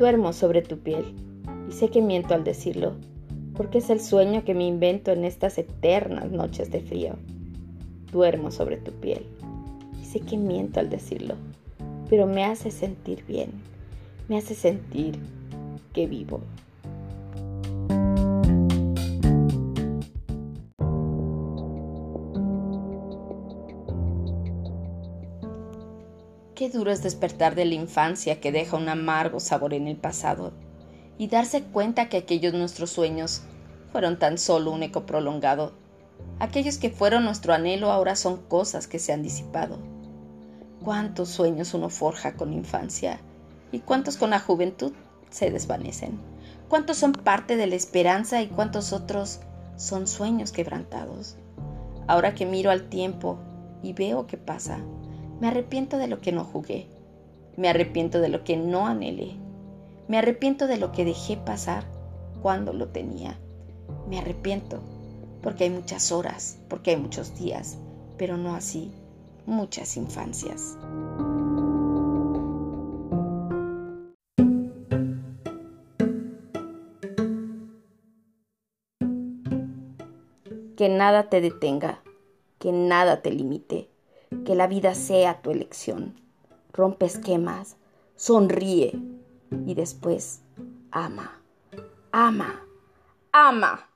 Duermo sobre tu piel y sé que miento al decirlo, porque es el sueño que me invento en estas eternas noches de frío. Duermo sobre tu piel y sé que miento al decirlo, pero me hace sentir bien, me hace sentir que vivo. Qué duro es despertar de la infancia que deja un amargo sabor en el pasado y darse cuenta que aquellos nuestros sueños fueron tan solo un eco prolongado. Aquellos que fueron nuestro anhelo ahora son cosas que se han disipado. ¿Cuántos sueños uno forja con infancia y cuántos con la juventud se desvanecen? ¿Cuántos son parte de la esperanza y cuántos otros son sueños quebrantados? Ahora que miro al tiempo y veo qué pasa, me arrepiento de lo que no jugué. Me arrepiento de lo que no anhelé. Me arrepiento de lo que dejé pasar cuando lo tenía. Me arrepiento porque hay muchas horas, porque hay muchos días, pero no así muchas infancias. Que nada te detenga, que nada te limite que la vida sea tu elección. Rompe esquemas, sonríe y después ama, ama, ama.